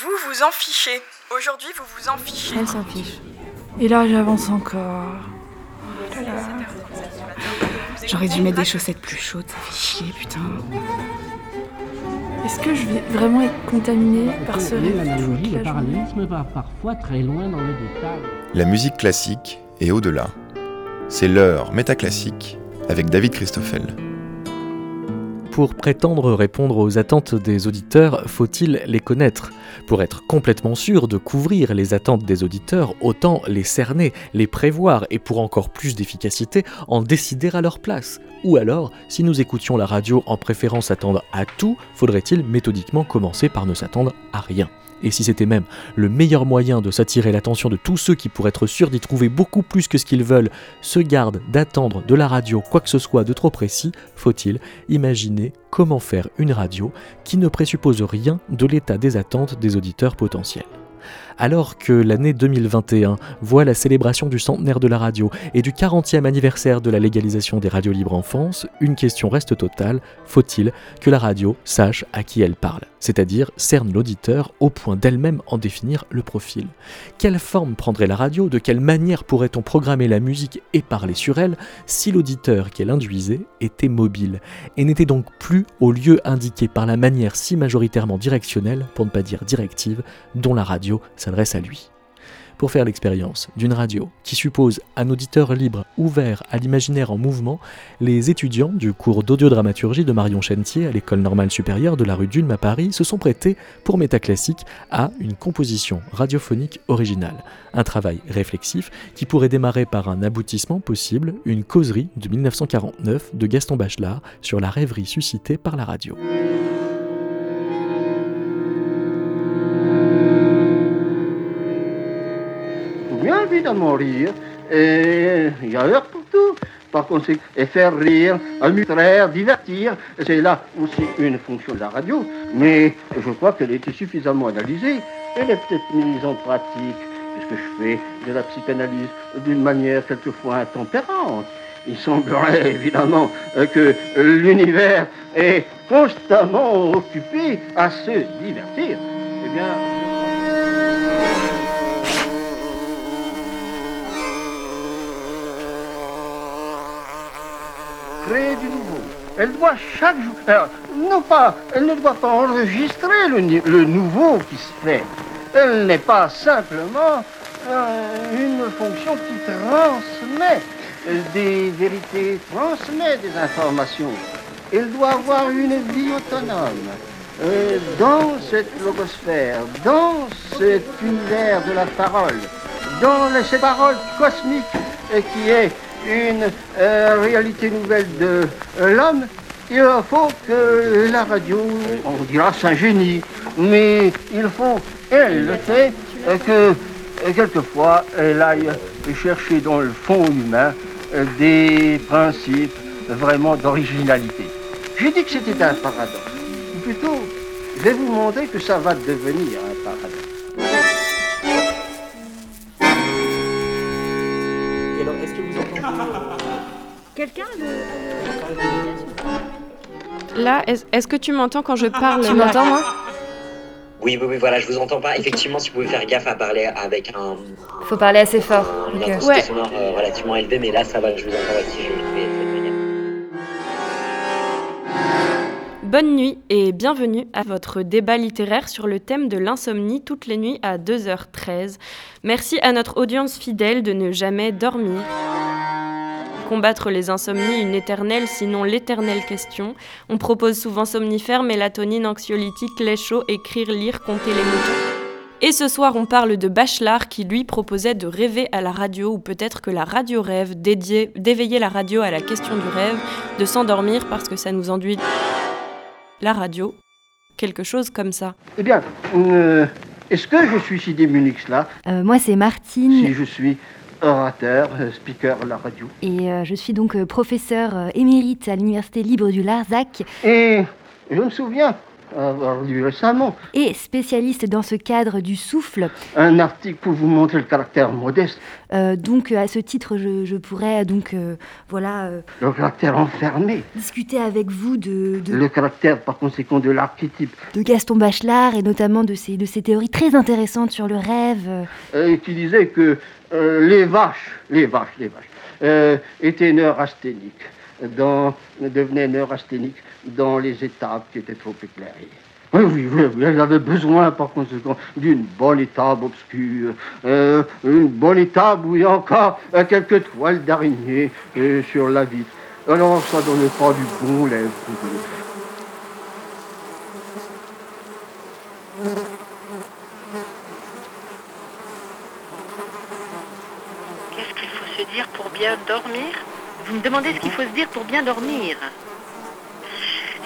Vous vous en fichez. Aujourd'hui, vous vous en fichez. Elle s'en fiche. Et là, j'avance encore. Oh J'aurais dû mettre des chaussettes plus chaudes, ça fait chier, putain. Est-ce que je vais vraiment être contaminée par ce rêve L'analogie, toute le la journée parallélisme va parfois très loin dans le détail. La musique classique et au-delà. C'est l'heure métaclassique avec David Christoffel. Pour prétendre répondre aux attentes des auditeurs, faut-il les connaître? Pour être complètement sûr de couvrir les attentes des auditeurs, autant les cerner, les prévoir et pour encore plus d'efficacité, en décider à leur place. Ou alors, si nous écoutions la radio en préférant s'attendre à tout, faudrait-il méthodiquement commencer par ne s'attendre à rien? Et si c'était même le meilleur moyen de s'attirer l'attention de tous ceux qui, pour être sûrs d'y trouver beaucoup plus que ce qu'ils veulent, se gardent d'attendre de la radio quoi que ce soit de trop précis, faut-il imaginer comment faire une radio qui ne présuppose rien de l'état des attentes des auditeurs potentiels. Alors que l'année 2021 voit la célébration du centenaire de la radio et du 40e anniversaire de la légalisation des radios libres en France, une question reste totale, faut-il que la radio sache à qui elle parle C'est-à-dire cerne l'auditeur au point d'elle-même en définir le profil. Quelle forme prendrait la radio De quelle manière pourrait-on programmer la musique et parler sur elle si l'auditeur qu'elle induisait était mobile et n'était donc plus au lieu indiqué par la manière si majoritairement directionnelle, pour ne pas dire directive, dont la radio s'adresse à lui. Pour faire l'expérience d'une radio qui suppose un auditeur libre ouvert à l'imaginaire en mouvement, les étudiants du cours d'audiodramaturgie de Marion Chentier à l'école normale supérieure de la rue d'Ulm à Paris se sont prêtés pour Métaclassique à une composition radiophonique originale. Un travail réflexif qui pourrait démarrer par un aboutissement possible, une causerie de 1949 de Gaston Bachelard sur la rêverie suscitée par la radio. Bien évidemment rire. Et il y a heure pour tout. Par conséquent, et faire rire, amuser, divertir, c'est là aussi une fonction de la radio. Mais je crois qu'elle a été suffisamment analysée. Elle est peut-être mise en pratique, puisque je fais de la psychanalyse d'une manière quelquefois intempérante. Il semblerait évidemment euh, que l'univers est constamment occupé à se divertir. Eh bien, Elle doit chaque jour, non pas, elle ne doit pas enregistrer le, nouveau qui se fait. Elle n'est pas simplement euh, une fonction qui transmet des vérités, transmet des informations. Elle doit avoir une vie autonome. Euh, dans cette logosphère, dans cet univers de la parole, dans ces paroles cosmiques euh, qui est une euh, réalité nouvelle de euh, l'homme, il faut que la radio, on dira c'est un génie, mais il faut, elle le fait, euh, que quelquefois elle aille chercher dans le fond humain des principes vraiment d'originalité. J'ai dit que c'était un paradoxe. Plutôt, je vais vous montrer que ça va devenir un paradoxe. Quelqu'un Là, est- est-ce que tu m'entends quand je parle Tu m'entends, moi Oui, oui, oui, voilà, je vous entends pas. Effectivement, si vous pouvez faire gaffe à parler avec un, Faut parler assez fort. une Ok. intensité Ouais. sonore euh, relativement élevée, mais là, ça va, je vous entends aussi. Je vais. Bonne nuit et bienvenue à votre débat littéraire sur le thème de l'insomnie toutes les nuits à 2h13. Merci à notre audience fidèle de ne jamais dormir. Combattre les insomnies, une éternelle, sinon l'éternelle question. On propose souvent somnifères, mélatonine, anxiolytique, lait chaud, écrire, lire, compter les moutons. Et ce soir, on parle de Bachelard qui lui proposait de rêver à la radio, ou peut-être que la radio rêve, dédié- d'éveiller la radio à la question du rêve, de s'endormir parce que ça nous enduit la radio, quelque chose comme ça. Eh bien, euh, est-ce que je suis si démuni que cela? Euh, moi, c'est si Martine je suis orateur, euh, speaker à la radio et euh, je suis donc euh, professeure euh, émérite à l'Université libre du Larzac. Et je me souviens avoir lu récemment. Et spécialiste dans ce cadre du souffle. Un article pour vous montrer le caractère modeste. Euh, donc à ce titre, je, je pourrais donc euh, voilà. Euh, le caractère enfermé. Discuter avec vous de, de, Le caractère par conséquent de l'archétype. De Gaston Bachelard et notamment de ses, de ses théories très intéressantes sur le rêve. Et qui disait que les vaches, les vaches, les vaches, étaient neurasthéniques dans, devenaient neurasthéniques dans les étapes qui étaient trop éclairées. Oui, oui, oui, elle avait besoin par conséquent d'une bonne étable obscure, euh, une bonne étable où il y a encore euh, quelques toiles d'araignée euh, sur la vitre. Alors ça donnait pas du bon lèvre. Qu'est-ce qu'il faut se dire pour bien dormir vous me demandez ce qu'il faut se dire pour bien dormir.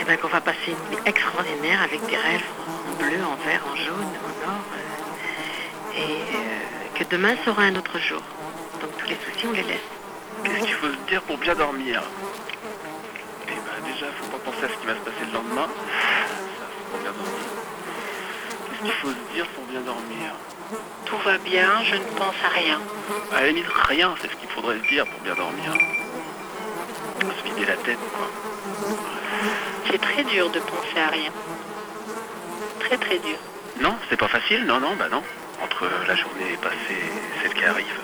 Eh bien qu'on va passer une nuit extraordinaire avec des rêves en bleu, en vert, en jaune, en or. Euh, et euh, que demain sera un autre jour. Donc tous les soucis, on les laisse. Qu'est-ce qu'il faut se dire pour bien dormir? Eh bien déjà, faut pas penser à ce qui va se passer le lendemain. Ça, pour bien dormir. Qu'est-ce qu'il faut se dire pour bien dormir? Tout va bien, je ne pense à rien. À la limite, rien, c'est ce qu'il faudrait se dire pour bien dormir se vider la tête, quoi. C'est très dur de penser à rien. Très très dur. Non, c'est pas facile, non, non, bah non. Entre la journée passée et celle qui arrive.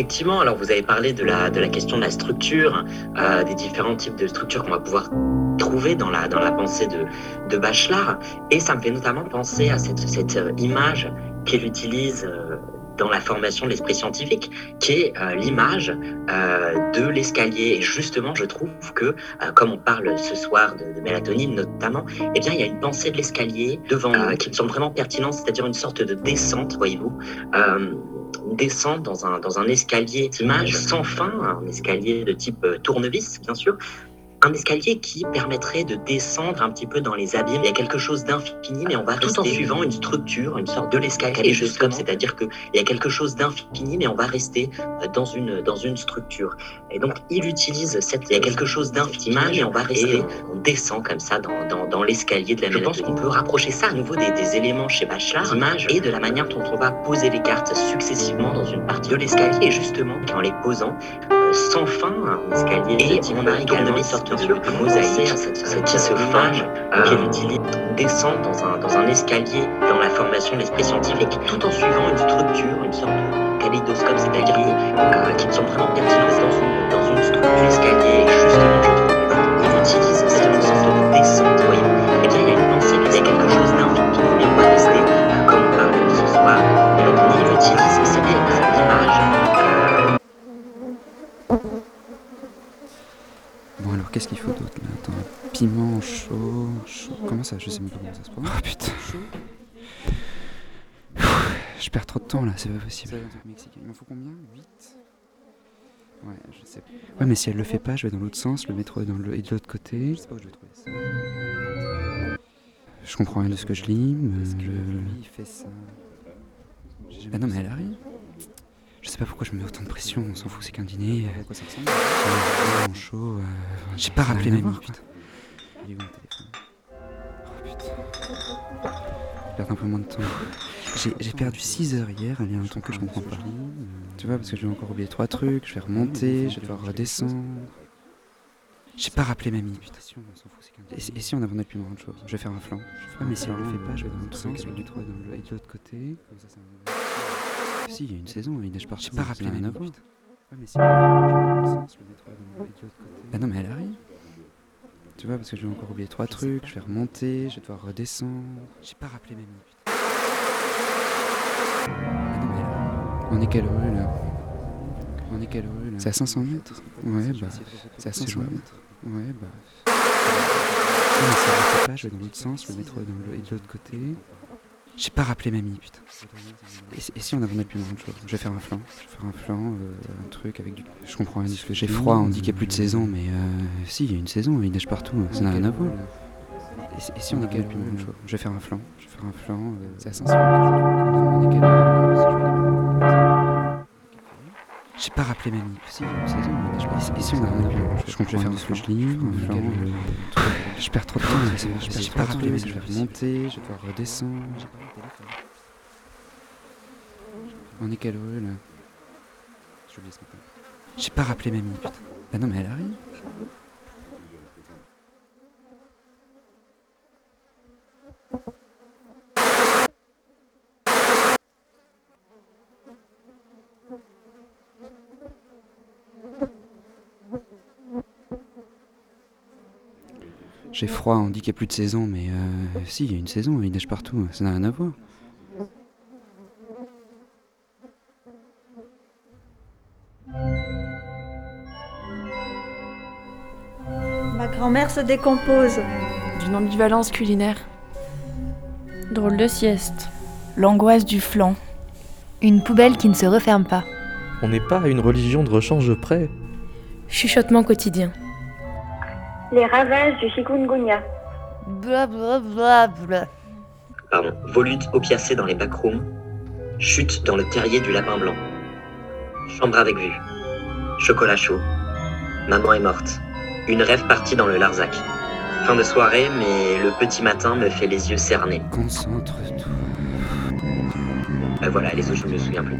Effectivement, alors vous avez parlé de la, de la question de la structure, euh, des différents types de structures qu'on va pouvoir trouver dans la, dans la pensée de, de Bachelard. Et ça me fait notamment penser à cette, cette euh, image qu'il utilise euh, dans la formation de l'esprit scientifique, qui est l'image de l'escalier. Et justement, je trouve que, comme on parle ce soir de, de, mélatonine notamment, eh bien, il y a une pensée de l'escalier devant qui me semble vraiment pertinente, c'est-à-dire une sorte de descente, voyez-vous descendre dans un, dans un escalier d'image sans fin, un escalier de type euh, tournevis, bien sûr, un escalier qui permettrait de descendre un petit peu dans les abîmes. Il y a quelque chose d'infini, mais on va tout en suivant une structure, une sorte de l'escalier juste comme, c'est-à-dire qu'il y a quelque chose d'infini, mais on va rester euh, dans une, dans une structure. Et donc, il utilise cette, il y a quelque chose d'infini, mais on va rester, on descend comme ça dans, dans, dans l'escalier de la Je pense qu'on peut rapprocher ça à nouveau des, des éléments chez Bachelard, l'image et de la manière dont on va poser les cartes successivement dans une partie de l'escalier, et justement, en les posant, sans fin, un escalier et on a également une sorte de, mosaïque se forme, euh, qui utilise descend dans un, dans un escalier dans la formation de l'esprit scientifique, tout en suivant une structure, une sorte de kaléidoscope, c'est-à-dire euh, qui me semble vraiment pertinente dans une, dans une structure d'escalier, justement, alors qu'est-ce qu'il faut d'autre là? Attends, piment chaud, chaud. Comment ça? Je sais même pas comment ça se prononce. Oh putain. Je perds trop de temps là, c'est pas possible. Il m'en faut combien? 8 Ouais, je sais. Ouais, mais si elle le fait pas, je vais dans l'autre sens, le métro est dans le... et de l'autre côté. Je sais pas où je vais trouver ça. Je comprends rien de ce que je lis, mais. Que lui, il fait ça? Bah non, mais elle arrive. Je sais pas pourquoi je me mets autant de pression, on s'en fout, c'est qu'un dîner. À quoi ça ressemble chaud. Euh... J'ai pas rappelé ma putain. Il est où mon téléphone? Oh putain. Je perds un peu moins de temps. J'ai perdu 6 heures hier, il y a un temps que je comprends pas. Tu vois, parce que je vais encore oublier 3 trucs, je vais remonter, je vais devoir redescendre. J'ai pas rappelé mamie, putain. Et, et si on abandonnait le plus grande chose? Je vais faire un flanc. Ah, mais si elle le fait pas, je vais dans l'autre sens, je vais dans l'autre côté. Ça, ça si, il y a une saison, il neige partout. J'ai pas rappelé. Ouais, mais si. Bah non, mais elle arrive. Tu vois, parce que je vais encore oublier trois trucs, je vais remonter, je vais devoir redescendre. J'ai pas rappelé mes minutes. Ah non, mais elle arrive. On est quelle rue là? On est quelle rue là? C'est à 500 mètres Ouais, bah. C'est à 500 mètres Ouais, bah. Non, mais elle pas, je vais dans l'autre sens, le métro est dans de l'autre côté. J'ai pas rappelé mamie, putain. Et, si- et si on abandonnait plus grand chose Je vais faire un flan. Je vais faire un flan, euh, un truc avec du. Je comprends rien. J'ai froid, on dit qu'il y a plus de saison, mais euh, si, il y a une saison, il neige partout, ça n'a rien à voir. Et, si- et si on abandonnait plus grand chose Je vais faire un flan. Je vais faire un flan. euh, C'est à J'ai pas rappelé mamie. Si, a. Et si on abandonnait plus grand chose Je comprends faire un flan. Je lis, un euh, Je perds trop de temps. mais J'ai pas rappelé mamie. Je vais remonter, je vais devoir redescendre. On est quelle heure là? Ce. J'ai pas rappelé mamie, putain. Bah non, mais elle arrive. J'ai froid, on dit qu'il n'y a plus de saison, mais euh, si, il y a une saison, il neige partout, ça n'a rien à voir. Ma grand-mère se décompose. D'une ambivalence culinaire. Drôle de sieste. L'angoisse du flanc. Une poubelle qui ne se referme pas. On n'est pas à une religion de rechange près. Chuchotement quotidien. Les ravages du chikungunya. Bla bla bla bla. Pardon. Volute opiacée dans les backrooms. Chute dans le terrier du lapin blanc. Chambre avec vue. Chocolat chaud. Maman est morte. Une rêve partie dans le Larzac. Fin de soirée, mais le petit matin me fait les yeux cernés. Concentre-toi. Euh, voilà, les autres, je me souviens plus.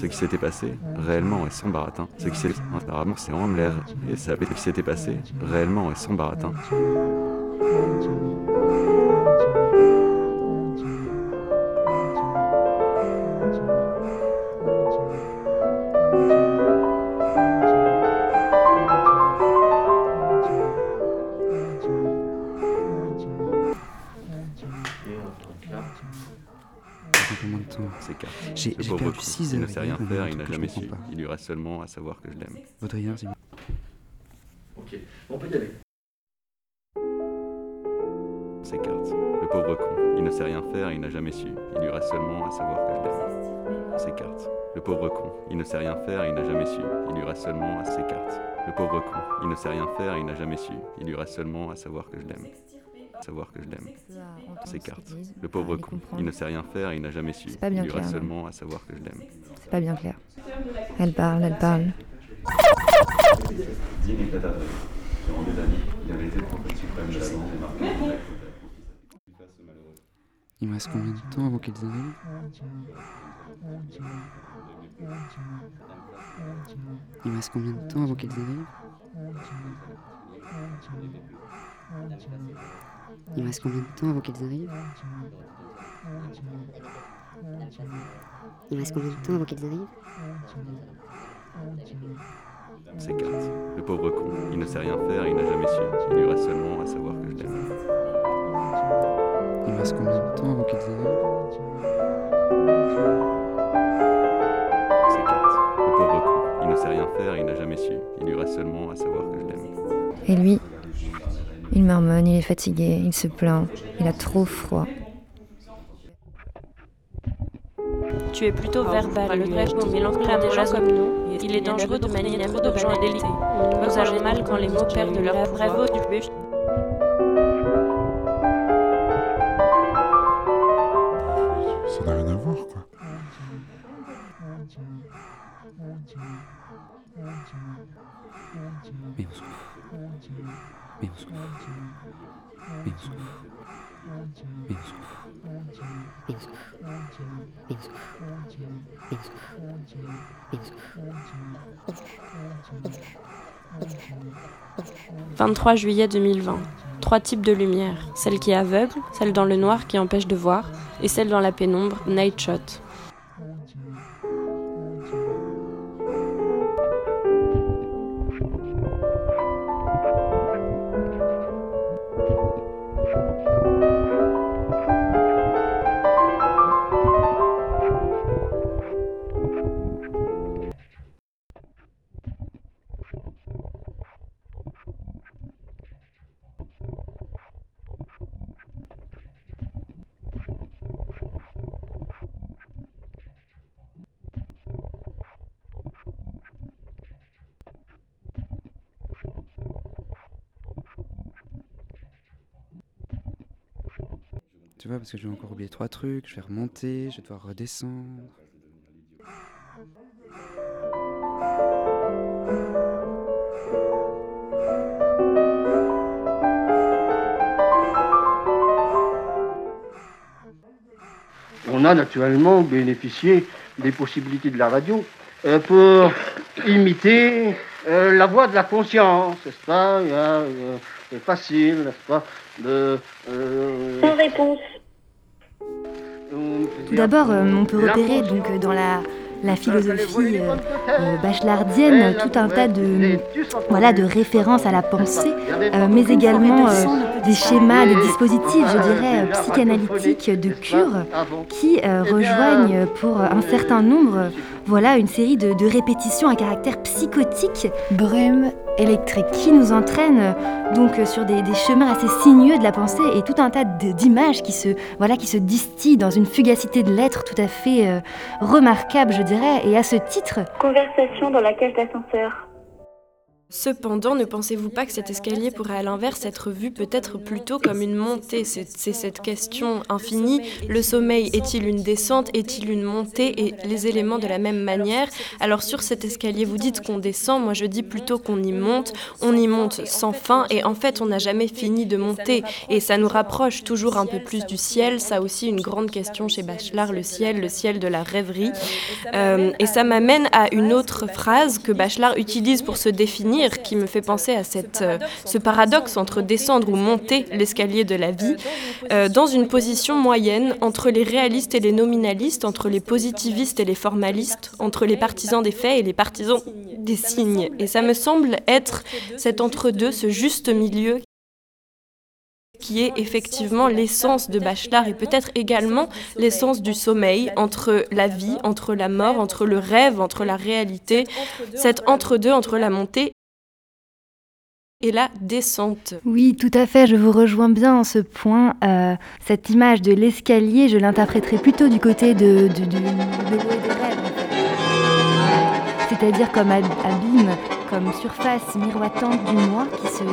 Ce qui s'était passé, réellement et sans baratin. Ce qui s'est apparemment c'est en l'air et ce qui s'était passé, réellement et sans baratin. 6 Il ne sait rien hier, faire, un il n'a que je jamais su. pas. Il lui reste seulement à savoir que je l'aime. Baudrillard, c'est Ok, on peut y aller. S'écarte. Le pauvre con. Il ne sait rien faire, il n'a jamais su. Il lui reste seulement à savoir que je l'aime. S'écarte. Le pauvre con. Il ne sait rien faire, il n'a jamais su. Il lui reste seulement à s'écarte. Le pauvre con. Il ne sait rien faire, il n'a jamais su. Il lui reste seulement à savoir que je l'aime. Savoir que je l'aime. S'écarte. Le pauvre con. Il ne sait rien faire, il n'a jamais su. pas bien Il lui reste clair, seulement à savoir que je l'aime. C'est pas bien clair. Elle parle, elle parle. De Il me reste combien de temps avant qu'ils arrivent Il me reste combien de temps avant qu'ils arrivent Il reste combien de temps avant qu'ils arrivent Il reste combien de temps avant qu'ils arrivent S'écarte. Le pauvre con. Il ne sait rien faire, il n'a jamais su. Il lui reste seulement à savoir que je l'aime. Il reste combien de temps avant qu'ils arrivent S'écarte. Le pauvre con. Il ne sait rien faire, il n'a jamais su. Il lui reste seulement à savoir que je l'aime. Et lui, il marmonne, il est fatigué, il se plaint, il a trop froid. Tu es plutôt verbal, le grec nous mélange des gens comme nous. Il est dangereux de manier trop de gens délités. Nous avons mal quand les mots perdent leur bravo du but. 23 juillet 2020. Trois types de lumière. Celle qui est aveugle, celle dans le noir qui empêche de voir, et celle dans la pénombre, night shot. Tu vois, parce que je vais encore oublier trois trucs, je vais remonter, je vais devoir redescendre. On a naturellement bénéficié des possibilités de la radio euh, pour imiter euh, la voix de la conscience, n'est-ce pas? A, euh, C'est facile, n'est-ce pas? De, euh, Sans réponse. D'abord, euh, on peut repérer donc euh, dans la, la philosophie euh, bachelardienne tout un tas de, voilà, de références à la pensée, euh, mais également euh, des schémas, des dispositifs, je dirais, psychanalytiques de cure qui euh, rejoignent pour un certain nombre voilà, une série de, de répétitions à caractère psychotique. Brume électrique. Qui nous entraîne donc sur des, des chemins assez sinueux de la pensée et tout un tas d'images qui se, voilà, qui se distillent dans une fugacité de lettres tout à fait euh, remarquable, je dirais. Et à ce titre, Conversation dans la cage d'ascenseur. Cependant, ne pensez-vous pas que cet escalier pourrait à l'inverse être vu peut-être plutôt comme une montée? C'est cette question infinie. Le sommeil est-il une descente? Est-il une montée? Et les éléments de la même manière. Alors sur cet escalier, vous dites qu'on descend, moi je dis plutôt qu'on y monte. On y monte sans fin et en fait on n'a jamais fini de monter. Et ça nous rapproche toujours un peu plus du ciel. Ça aussi une grande question chez Bachelard, le ciel, le ciel de la rêverie. Euh, et ça m'amène à une autre phrase que Bachelard utilise pour se définir, qui me fait penser à cette, euh, ce paradoxe entre descendre ou monter l'escalier de la vie, euh, dans une position moyenne entre les réalistes et les nominalistes, entre les positivistes et les formalistes, entre les partisans des faits et les partisans des signes. Et ça me semble être cet entre-deux, ce juste milieu qui est effectivement l'essence de Bachelard et peut-être également l'essence du sommeil entre la vie, entre la mort, entre le rêve, entre la réalité, cet entre-deux entre la montée et la descente. Oui, tout à fait, je vous rejoins bien en ce point. Euh, cette image de l'escalier, je l'interpréterai plutôt du côté de, de, de. C'est-à-dire comme ab- abîme, comme surface miroitante du moi qui se,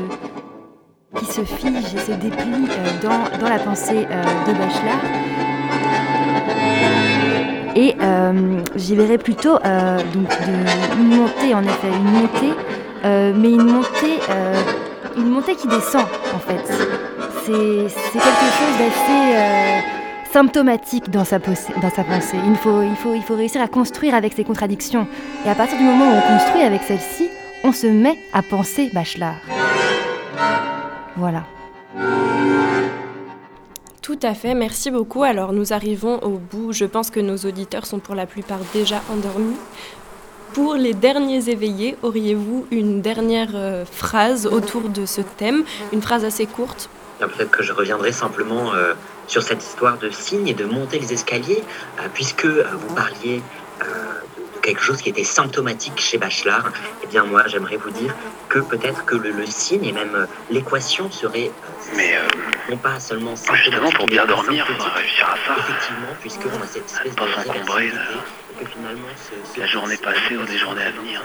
qui se fige et se déplie euh, dans, dans la pensée euh, de Bachelard. Et j'y verrai plutôt donc une montée, en effet, une montée, euh, mais une montée, euh, une montée qui descend, en fait. C'est quelque chose d'assez euh, symptomatique dans sa, pensée. Il faut, il, faut, réussir à construire avec ces contradictions. Et à partir du moment où on construit avec celle-ci, on se met à penser Bachelard. Voilà. Tout à fait, merci beaucoup. Alors nous arrivons au bout. Je pense que nos auditeurs sont pour la plupart déjà endormis. Pour les derniers éveillés, auriez-vous une dernière euh, phrase autour de ce thème? Une phrase assez courte Bien, Peut-être que je reviendrai simplement euh, sur cette histoire de signes et de monter les escaliers, euh, puisque euh, vous parliez euh, de, quelque chose qui était symptomatique chez Bachelard. Eh bien, moi, j'aimerais vous dire que peut-être que le, le signe et même l'équation serait Mais euh, non pas seulement justement, pour bien dormir, symptomatique. faudrait réussir à ça. Effectivement, puisqu'on a cette espèce de La journée passée ou des journées à venir.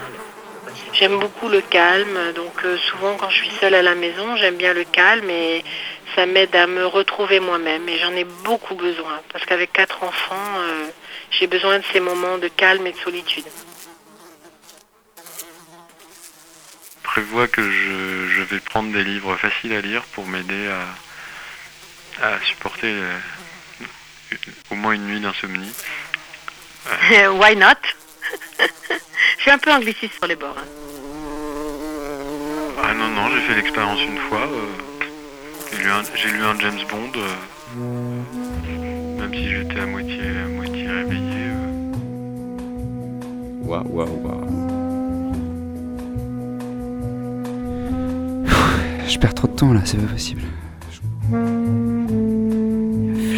J'aime beaucoup le calme, donc euh, souvent quand je suis seule à la maison, j'aime bien le calme et ça m'aide à me retrouver moi-même et j'en ai beaucoup besoin parce qu'avec quatre enfants, euh, j'ai besoin de ces moments de calme et de solitude. prévois que je, je vais prendre des livres faciles à lire pour m'aider à, à supporter euh, au moins une nuit d'insomnie. Why not? Je suis un peu angliciste sur les bords. hein. Ah non, non, j'ai fait l'expérience une fois. euh, j'ai lu, un- j'ai lu un James Bond, euh, même si j'étais à moitié, à moitié réveillé. euh. Waouh, waouh, waouh. Je perds trop de temps là, c'est pas possible.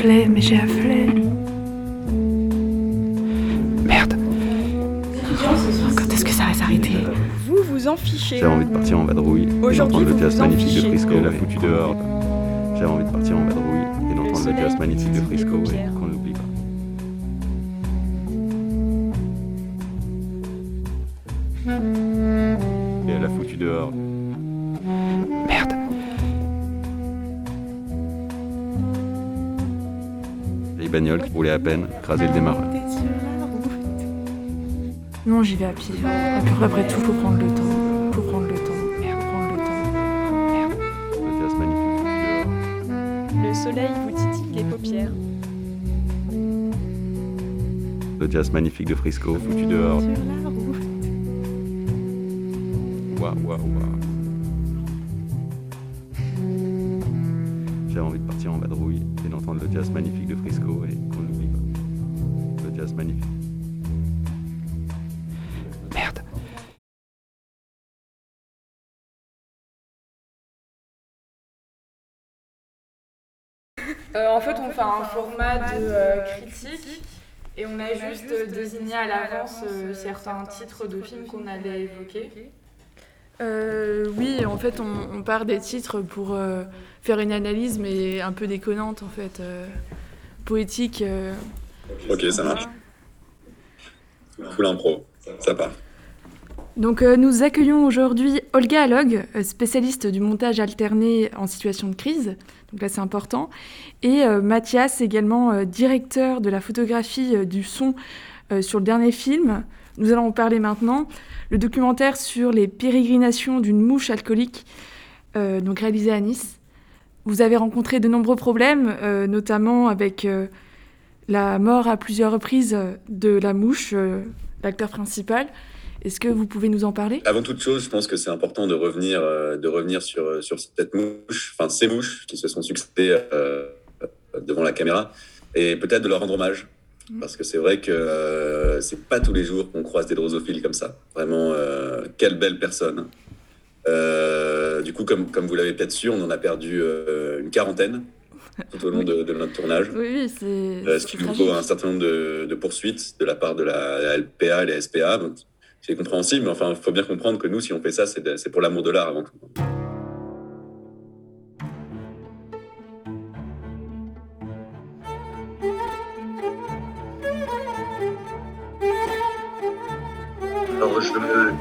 Flemme, j'ai la flemme. Vous vous en fichez. J'avais envie de partir en vadrouille et Aujourd'hui, d'entendre le jazz vous en magnifique de. Frisco. la foutu dehors. J'avais envie de partir en vadrouille et d'entendre le jazz magnifique de Frisco et qu'on l'oublie pas. Et elle a foutu dehors. Merde. bagnole qui roulait à peine, crasait le démarreur. Non, j'y vais à pied. Après tout, faut prendre le temps. Faut prendre le temps. Merde, prendre le temps. Merde. Le jazz magnifique dehors. Le soleil vous titille les paupières. Le jazz magnifique de Frisco, foutu dehors. Sur la route. Waouh, waouh, waouh. Un format de euh, critique et on a juste euh, désigné à l'avance euh, certains titres de films qu'on allait évoquer. Euh, oui, en fait, on, on part des titres pour euh, faire une analyse, mais un peu déconnante, en fait, euh, poétique. euh. Ok, ça marche. Full impro, ça part. Donc, euh, nous accueillons aujourd'hui Olga Alog, euh, spécialiste du montage alterné en situation de crise. Donc là, c'est important. Et euh, Mathias, également euh, directeur de la photographie du son sur le dernier film. Nous allons en parler maintenant. Le documentaire sur les pérégrinations d'une mouche alcoolique, donc réalisé à Nice. Vous avez rencontré de nombreux problèmes, notamment avec la mort à plusieurs reprises de la mouche, l'acteur principal. Est-ce que vous pouvez nous en parler? Avant toute chose, je pense que c'est important de revenir, euh, de revenir sur, sur cette mouche, enfin ces mouches qui se sont succédées euh, devant la caméra, et peut-être de leur rendre hommage. Parce que c'est vrai que euh, c'est pas tous les jours qu'on croise des drosophiles comme ça. Vraiment, euh, quelle belle personne. Euh, du coup, comme, comme vous l'avez peut-être su, on en a perdu euh, une quarantaine tout au long de, de notre tournage. Oui, c'est. Euh, ce qui nous vaut un certain nombre de, de poursuites de la part de la, la LPA et la SPA. Donc, c'est compréhensible, mais enfin, il faut bien comprendre que nous, si on fait ça, c'est pour l'amour de l'art avant tout.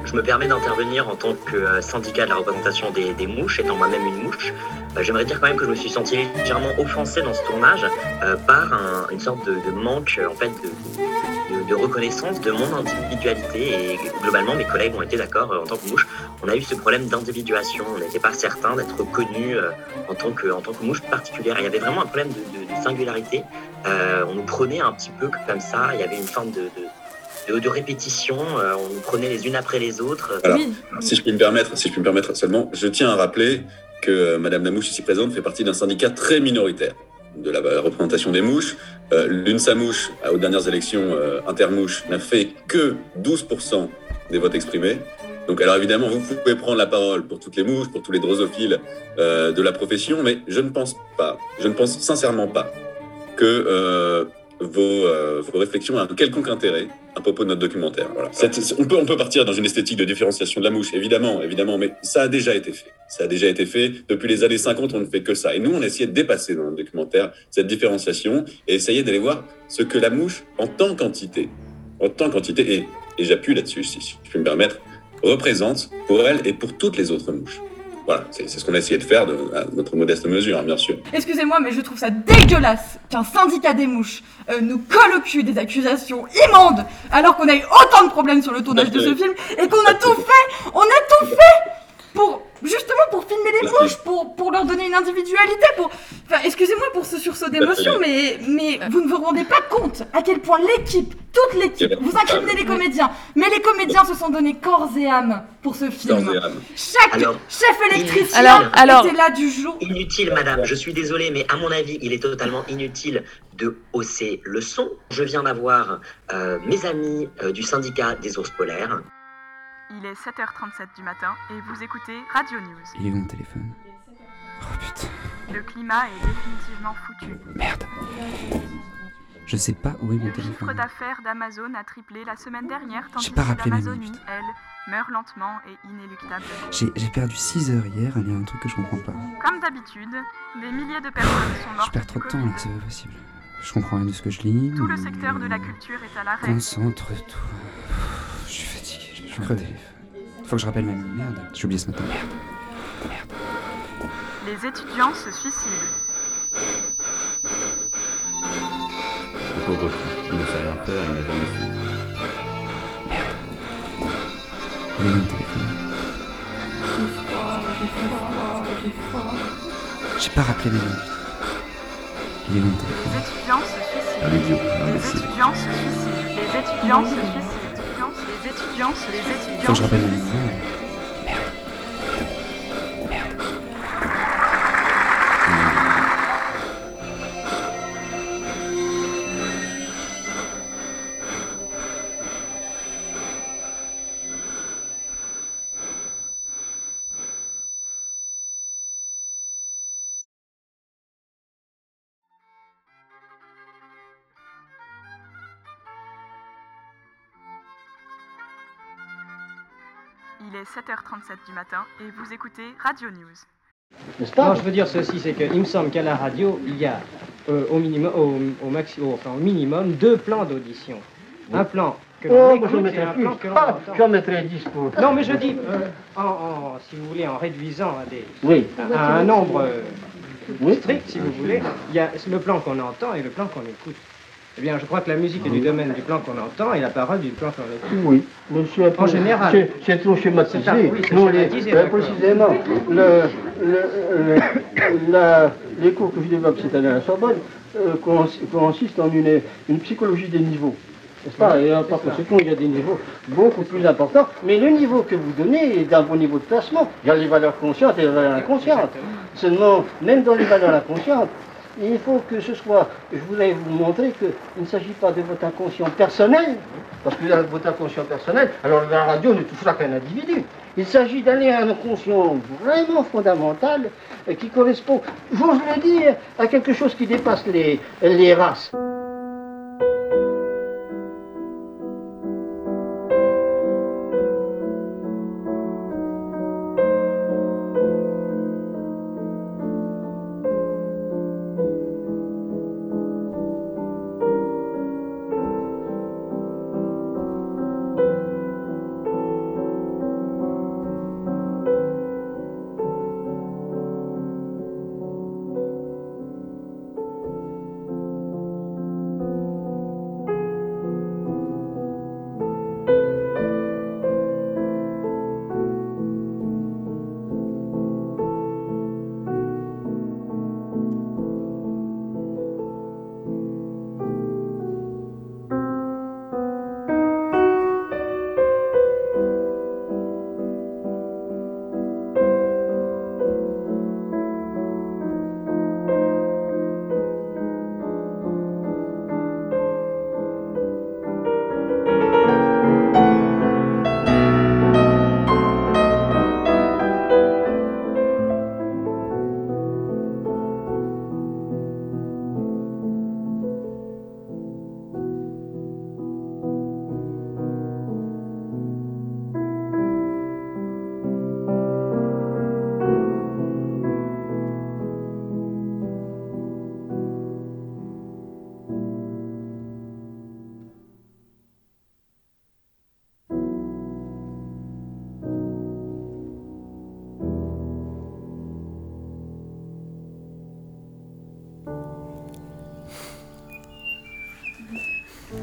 Je me, permets d'intervenir en tant que euh, syndicat de la représentation des, mouches, étant moi-même une mouche. Euh, J'aimerais dire quand même que je me suis senti légèrement offensé dans ce tournage euh, par un- une sorte de, manque en fait de, reconnaissance de mon individualité et globalement mes collègues ont été d'accord en tant que mouche. On a eu ce problème d'individuation, on n'était pas certain d'être reconnu euh, en tant que en tant que mouche particulière. Il y avait vraiment un problème de, singularité. On nous prenait un petit peu comme ça. Il y avait une forme de, de de, de répétition, euh, on prenait les unes après les autres. Alors, si je puis me permettre, si je puis me permettre seulement, je tiens à rappeler que euh, Madame Lamouche ici présente fait partie d'un syndicat très minoritaire de la représentation des mouches. Euh, L'UNSA Mouche, aux dernières élections euh, intermouches, n'a fait que 12% des votes exprimés. Donc, alors évidemment, vous pouvez prendre la parole pour toutes les mouches, pour tous les drosophiles euh, de la profession, mais je ne pense pas, je ne pense sincèrement pas que euh, vos, euh, vos réflexions aient un quelconque intérêt à propos de notre documentaire. Voilà. On, peut, on peut partir dans une esthétique de différenciation de la mouche, évidemment, évidemment, mais ça a déjà été fait. Ça a déjà été fait. Depuis les années 50, on ne fait que ça. Et nous, on a essayé de dépasser dans notre documentaire cette différenciation et essayer d'aller voir ce que la mouche, en tant qu'entité, en tant qu'entité, et, et j'appuie là-dessus, si, si je puis me permettre, représente pour elle et pour toutes les autres mouches. Voilà, c'est ce qu'on a essayé de faire de, à notre modeste mesure, hein, bien sûr. Excusez-moi, mais je trouve ça dégueulasse qu'un syndicat des mouches euh, nous colle au cul des accusations immondes alors qu'on a eu autant de problèmes sur le tournage de ce film et qu'on a tout fait, on a tout fait pour justement pour filmer les mouches, pour, pour leur donner une individualité, pour. Enfin, excusez-moi pour ce sursaut d'émotion, mais, mais vous ne vous rendez pas compte à quel point l'équipe, toute l'équipe, vous incriminez les comédiens, mais les comédiens se sont donnés corps et âme pour ce film. Corps et âme. Chaque Alors, chef électricien Alors- alors- était là du jour. Inutile, madame, je suis désolé, mais à mon avis, il est totalement inutile de hausser le son. Je viens d'avoir euh, mes amis euh, du syndicat des ours polaires. Il est 7h37 du matin et vous écoutez Radio News. Il est où mon téléphone? Oh putain. Le climat est définitivement foutu. Merde. Je sais pas où est mon Le chiffre téléphone. d'affaires d'Amazon a triplé la semaine dernière, tandis J'ai pas que l'Amazonie, elle, meurt lentement et inéluctablement. J'ai perdu 6 heures hier à lire un truc que je comprends pas. Comme d'habitude, des milliers de personnes sont Je mortes perds trop de temps là, c'est pas possible. Je comprends rien de ce que je lis. Tout le secteur de la culture est à l'arrêt. Concentre-toi. Je suis fatigué, je suis crevé. Faut que je rappelle ma mie. Merde, j'ai oublié ce matin. Merde. Les étudiants se suicident. pauvre con, il ne sait rien faire, il n'a jamais su. Merde. Il est mon téléphone? J'ai pas rappelé mes noms. Il est mon téléphone? Les étudiants se suicident. Les étudiants se suicident. Les étudiants se suicident. Les étudiants se Les étudiants Faut que je se rappelle 7h37 du matin et vous écoutez Radio News. N'est-ce pas? Non, je veux dire ceci, c'est qu'il me semble qu'à la radio, il y a euh, au, minimum, au, au, maxi- au- enfin, au minimum deux plans d'audition. Un plan que l'on Oh, moi, et mettrais un plus. plan que l'on Ah, entend. j'en mettrais 10 pour. Non, mais je dis, euh, en, en- si vous voulez, en réduisant à, des, Oui. à un nombre euh, strict, si vous voulez, il y a le plan qu'on entend et le plan qu'on écoute. Eh bien, je crois que la musique est du domaine du plan qu'on entend et la parole du plan qu'on écoute. Oui, mais c'est En général. c'est- trop schématisé. Ça, oui, les- schématisé, euh, précisément, le, le, le- la- les cours que je développe cette année à la Sorbonne euh, cons- consistent en une, une psychologie des niveaux. N'est-ce pas? Et euh, par conséquent, il y a des niveaux beaucoup plus importants. Mais le niveau que vous donnez est d'un bon niveau de placement. Il y a les valeurs conscientes et les valeurs inconscientes. Seulement, même dans les valeurs inconscientes, il faut que ce soit, je voulais vous montrer qu'il ne s'agit pas de votre inconscient personnel, parce que dans votre inconscient personnel, alors la radio ne touchera qu'un individu. Il s'agit d'aller à un inconscient vraiment fondamental euh, qui correspond, j'ose le dire, à quelque chose qui dépasse les, les races.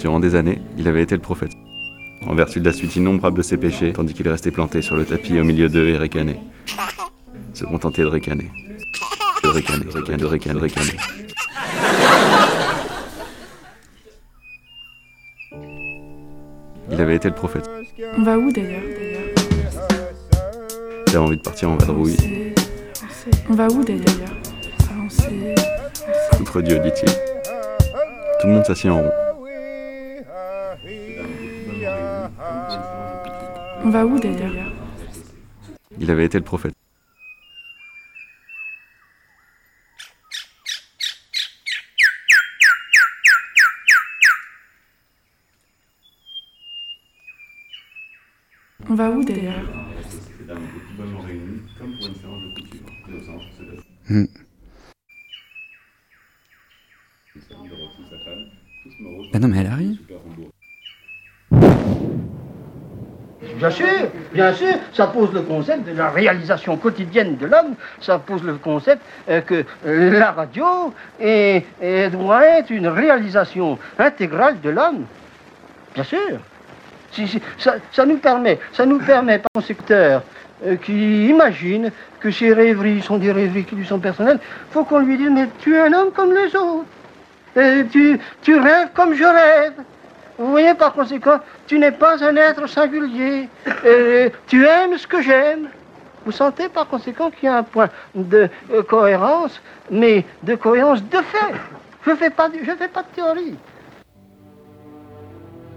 Durant des années, il avait été le prophète. En vertu de la suite innombrable de ses péchés, tandis qu'il restait planté sur le tapis au milieu d'eux et ricanait. Se contenter de ricaner. De ricaner, de ricaner, de ricaner, de ricaner. Il avait été le prophète. On va où d'ailleurs J'avais envie de partir en vadrouille. On va où d'ailleurs Contre Dieu, dit-il. Tout le monde s'assied en rond. Il avait été le prophète. On va où d'ailleurs Hmm. Bah non, mais elle arrive. Bien sûr, bien sûr, ça pose le concept de la réalisation quotidienne de l'homme, ça pose le concept euh, que euh, la radio doit être une réalisation intégrale de l'homme. Bien sûr. Ça, nous permet, ça nous permet, par consécuteur, euh, qui imagine que ses rêveries sont des rêveries qui lui sont personnelles, faut qu'on lui dise, mais tu es un homme comme les autres. Tu rêves comme je rêve. Vous voyez, par conséquent, tu n'es pas un être singulier. Et tu aimes ce que j'aime. Vous sentez par conséquent qu'il y a un point de euh, cohérence, mais de cohérence de fait. Je ne fais, pas de- je fais pas de théorie.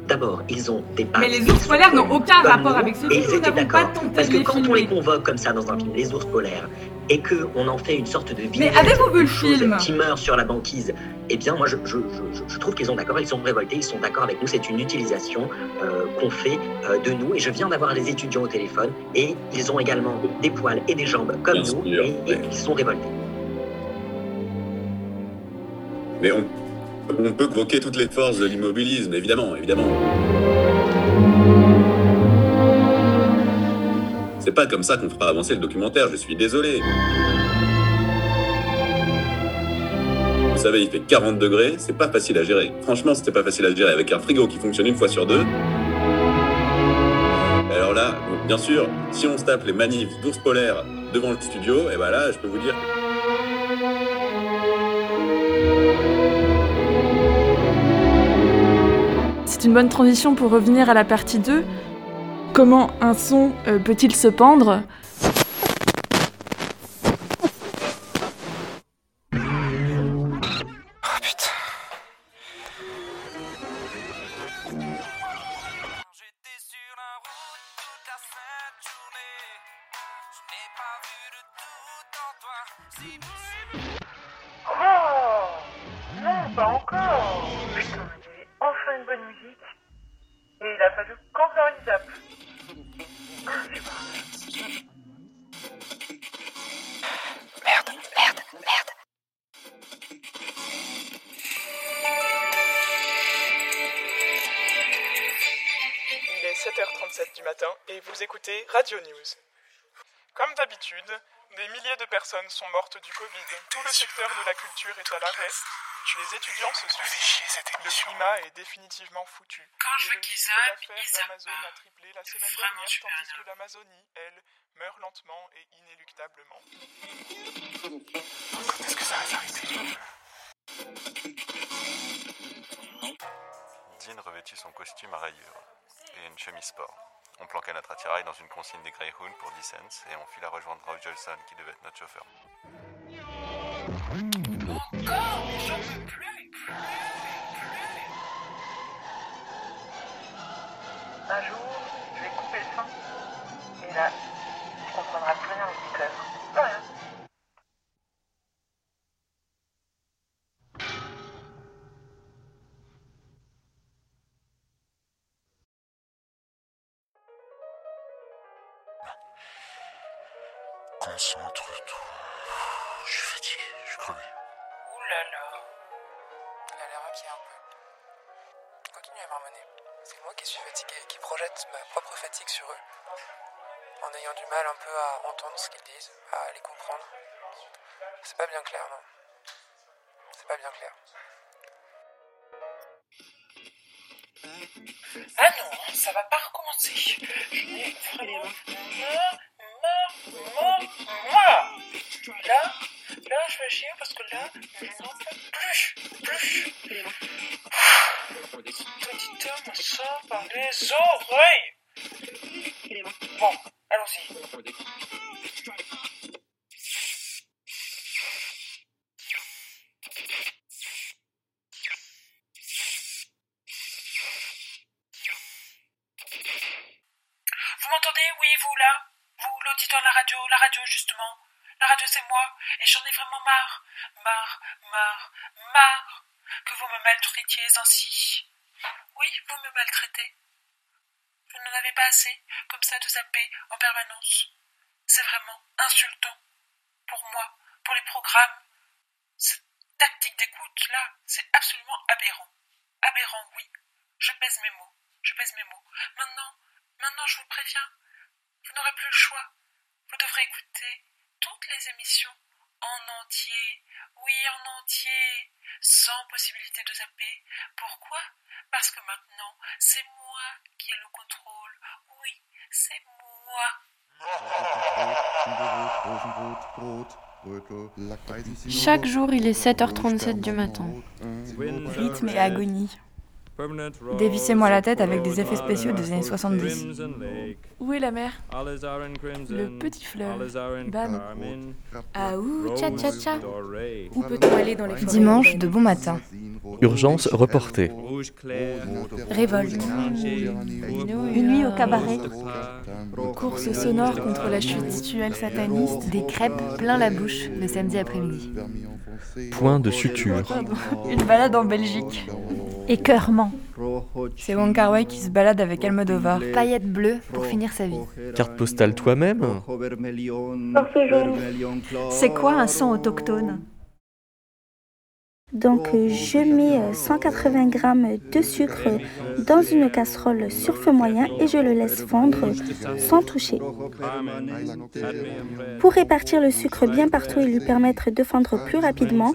D'abord, ils ont des Mais les ours polaires n'ont aucun rapport nous, avec ce et film, ils nous étaient n'avons pas d'accord. tenté Parce que quand on les convoque comme ça dans un film, les ours polaires, et qu'on en fait une sorte de vignette avez-vous vu le film? qui meurent sur la banquise, eh bien moi je, je- je- je trouve qu'ils sont d'accord, ils sont révoltés, ils sont d'accord avec nous, c'est une utilisation euh, qu'on fait euh, de nous, et je viens d'avoir les étudiants au téléphone, et ils ont également des poils et des jambes comme Bien nous, sûr, et, et ils sont révoltés. Mais on, on peut convoquer toutes les forces de l'immobilisme, évidemment, évidemment. C'est pas comme ça qu'on fera avancer le documentaire, je suis désolé. Vous savez, il fait 40 degrés, c'est pas facile à gérer. Franchement, c'était pas facile à gérer avec un frigo qui fonctionne une fois sur deux. Alors là, bien sûr, si on se tape les manifs d'ours polaires devant le studio, et ben là, je peux vous dire C'est une bonne transition pour revenir à la partie 2. Comment un son euh, peut-il se pendre? Oh Non, pas encore. Putain, il y avait enfin une bonne musique. Et il a fallu qu'en faire une zappe. Merde, merde, merde. Il est 7h37 du matin et vous écoutez Radio News. Comme d'habitude, des milliers de personnes sont mortes du Covid. Tout le secteur de la culture est à l'arrêt. Les étudiants se suicident. Le climat est définitivement foutu. et le chiffre d'affaires d'Amazon a triplé la semaine dernière, tandis que l'Amazonie, elle, meurt lentement et inéluctablement. Quand est-ce que ça va s'arrêter Dean revêtit son costume à rayures et une chemise sport. On planqua notre attirail dans une consigne des Greyhound pour 10 cents et on fit la rejoindre Roy Jolson qui devait être notre chauffeur. Un jour, je vais couper le son. Et là, tu comprendras plus rien l'auditeur. Plus rien. Bien clair, non C'est pas bien clair. Ah non, ça va pas recommencer. Vraiment. Là, là, je vais chier parce que là, je Chaque jour, il est 7h37 du matin. Rythme et agonie. Dévissez-moi la tête avec des effets spéciaux des années 70. Où est la mer? Le petit fleuve. Bam. Aou, tcha tcha tcha. Où peut-on aller dans les forêts Dimanche de bon matin. Urgence reportée. Révolte. Une nuit au cabaret. Course sonore contre la chute. Rituel sataniste. Des crêpes plein la bouche le samedi après-midi. Point de suture. Une balade en Belgique. Écœurement. C'est Wong Kar Wai qui se balade avec Almodovar. Paillettes bleues pour finir sa vie. Carte postale toi-même. C'est quoi un son autochtone? Donc euh, je mets euh, 180 g de sucre dans une casserole sur feu moyen et je le laisse fondre sans toucher. Pour répartir le sucre bien partout et lui permettre de fondre plus rapidement,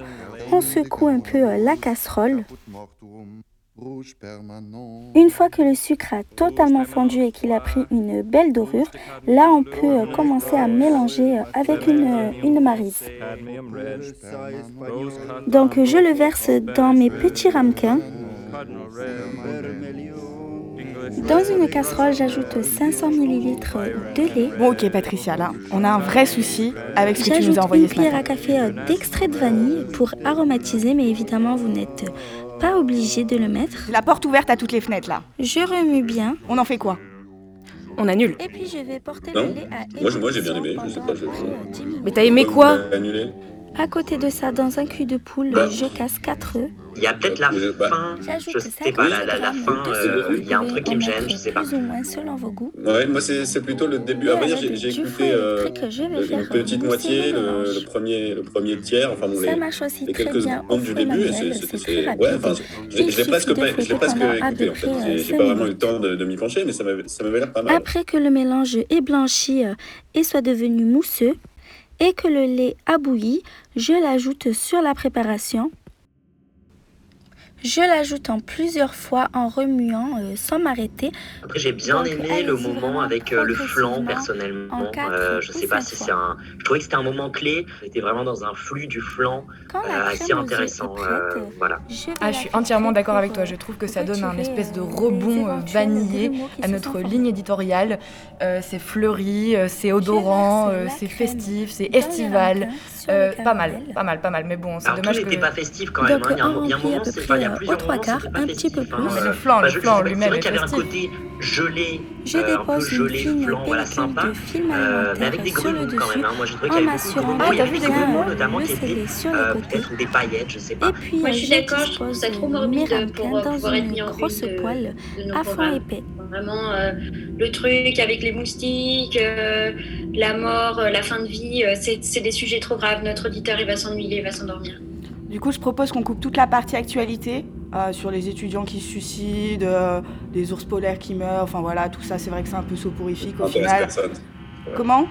on secoue un peu euh, la casserole. Une fois que le sucre a totalement fondu et qu'il a pris une belle dorure, là on peut commencer à mélanger avec une, euh, une marise. Donc je le verse dans mes petits ramequins. Dans une casserole, j'ajoute 500 ml de lait. Bon, ok, Patricia, là, on a un vrai souci avec ce que tu nous as envoyé une cuillère à café euh, d'extrait de vanille pour aromatiser, mais évidemment, vous n'êtes pas obligé de le mettre. La porte ouverte à toutes les fenêtres, là. Je remue bien. On en fait quoi? On annule. Et puis, je vais porter Non le lait à Moi, j'ai- moi, j'ai bien aimé, je sais pas. Je, Mais t'as aimé quoi? Annulé À côté de ça, dans un cul de poule, Bah. je casse 4 œufs. Il y a peut-être la Je- bah. fin, je sais pas, la, la, la 50 fin, euh, il y a un truc qui me gêne, je sais pas. Plus ou moins selon vos goûts. Ouais, moi, c'est c'est plutôt le début. À vrai dire, j'ai écouté euh, une petite moitié, le le, premier, le premier tiers, enfin bon, Ça les, les très quelques secondes du début. c'est- ouais, enfin, je l'ai presque pas, je presque écouté en fait. J'ai euh, pas vraiment eu le temps de, de m'y pencher, mais ça m'avait ça m'avait l'air pas mal. Après que le mélange est blanchi euh, et soit devenu mousseux, et que le lait a bouilli, je l'ajoute sur la préparation. Je l'ajoute en plusieurs fois en remuant euh, sans m'arrêter. Après, j'ai bien Donc, aimé le moment avec euh, le flan, progressivement, personnellement. Euh, je sais pas si c'est un. Je trouvais que c'était un moment clé. J'étais vraiment dans un flux du flan Quand la euh, assez intéressant. prête, euh, voilà. Je Ah, je suis entièrement d'accord avec toi. Je trouve que ça donne un espèce de rebond euh, vanillé à notre ligne éditoriale. Euh, c'est fleuri, euh, c'est odorant, euh, c'est festif, c'est estival. Sur Euh, le pas mal, pas mal, pas mal. Mais bon, c'est tout dommage n'était que. pas festif quand même. Donc, hein. Il y a un, moment, peu c'est- près, enfin, il y a plusieurs trois quarts, pas un petit peu hein. plus. Mais le flan, le je- je flan sais pas, lui-même C'est vrai est qu'il y avait un côté gelé, Je euh, un peu dépose une fine voilà, sympa. de film Euh, mais avec des sur le grumeaux quand dessus même. hein. Moi, j'ai trouvé en qu'il y avait beaucoup de. Ah, t'as vu des des notamment qui étaient euh, peut-être paillettes, je sais Et pas. puis, Moi, euh, je suis je d'accord, je trouve ça trop morbide pour, dans pouvoir être une mis en grosse une de- poêle de nos à fond épais. Vraiment, euh, le truc avec les moustiques, euh, la mort, euh, la fin de vie, euh, c'est c'est des sujets trop graves. Notre auditeur, il va s'ennuyer, il va s'endormir. Du coup, je propose qu'on coupe toute la partie actualité euh, sur les étudiants qui se suicident, euh, les ours polaires qui meurent, enfin voilà, tout ça, c'est vrai que c'est un peu soporifique Ça au final. personne. Comment?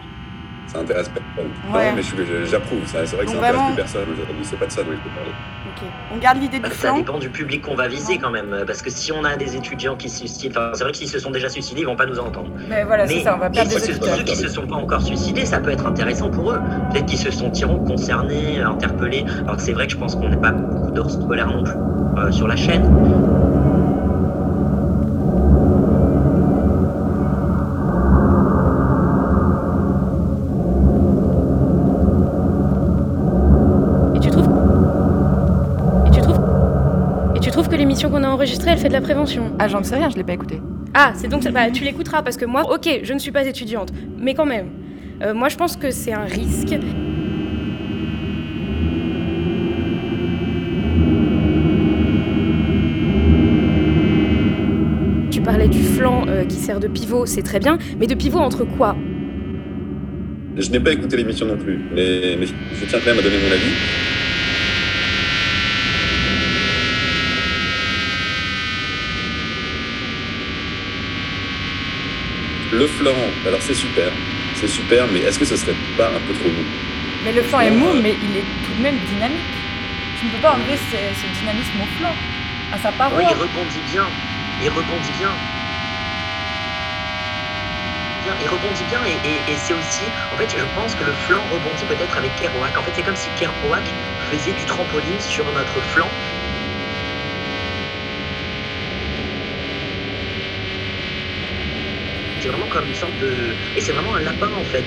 Ça intéresse personne. Ouais. Non, mais j'approuve. C'est vrai que Donc ça intéresse vraiment- plus personne aujourd'hui. C'est pas de ça dont il faut parler. Ok. On garde l'idée du Ça flan. dépend du public qu'on va viser quand même, parce que si on a des étudiants qui se suicident, enfin, c'est vrai que s'ils se sont déjà suicidés, ils vont pas nous entendre. Mais voilà, c'est ça, on va perdre des ceux, auditeurs. ceux qui se sont pas encore suicidés, ça peut être intéressant pour eux. Peut-être qu'ils se sentiront concernés, interpellés. Alors que c'est vrai que je pense qu'on n'est pas beaucoup d'ours polaires non plus euh, sur la chaîne. Et tu trouves Et tu trouves Et qu'on a enregistrée, elle fait de la prévention Ah, j'en sais rien, je l'ai pas écouté. Ah, c'est donc ça. Bah, tu l'écouteras parce que moi, ok, je ne suis pas étudiante, mais quand même. Euh, moi, je pense que c'est un risque. Tu parlais du flanc euh, qui sert de pivot, c'est très bien, mais de pivot entre quoi? Je n'ai pas écouté l'émission non plus, mais, mais je tiens quand même à donner mon avis. Le flan, alors c'est super, c'est super, mais est-ce que ce serait pas un peu trop mou? Mais le flan est mou, mais il est tout de même dynamique. Tu ne peux pas enlever ce, ce dynamisme au flan, à sa paroi. Oui, il rebondit bien. Il rebondit bien. Bien, Il rebondit bien et, et- et c'est aussi, en fait, je pense que le flanc rebondit peut-être avec Kerouac. En fait, c'est comme si Kerouac faisait du trampoline sur notre flanc. C'est vraiment comme une sorte de... Et c'est vraiment un lapin, en fait.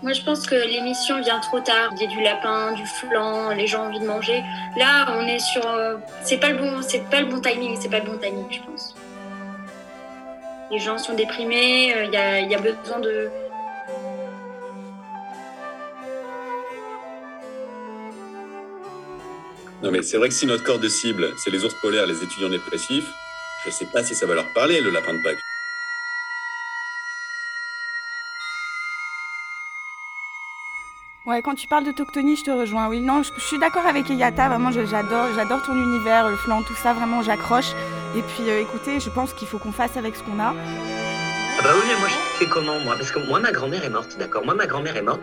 Moi, je pense que l'émission vient trop tard. Il y a du lapin, du flan, les gens ont envie de manger. Là, on est sur. euh, c'est pas le bon, c'est pas le bon timing. C'est pas le bon timing, je pense. Les gens sont déprimés. euh, Il y, a, il y a besoin de. Non, mais c'est vrai que si notre corps de cible, c'est les ours polaires, les étudiants dépressifs, je sais pas si ça va leur parler, le lapin de Pâques. Ouais, quand tu parles d'autochtonie, je te rejoins. Oui, non, je, je suis d'accord avec Eyata. Vraiment, j'adore, j'adore ton univers, le flan, tout ça. Vraiment, j'accroche. Et puis, euh, écoutez, je pense qu'il faut qu'on fasse avec ce qu'on a. Ah bah oui, mais moi, je fais comment, moi? Parce que moi, ma grand-mère est morte, d'accord? Moi, ma grand-mère est morte.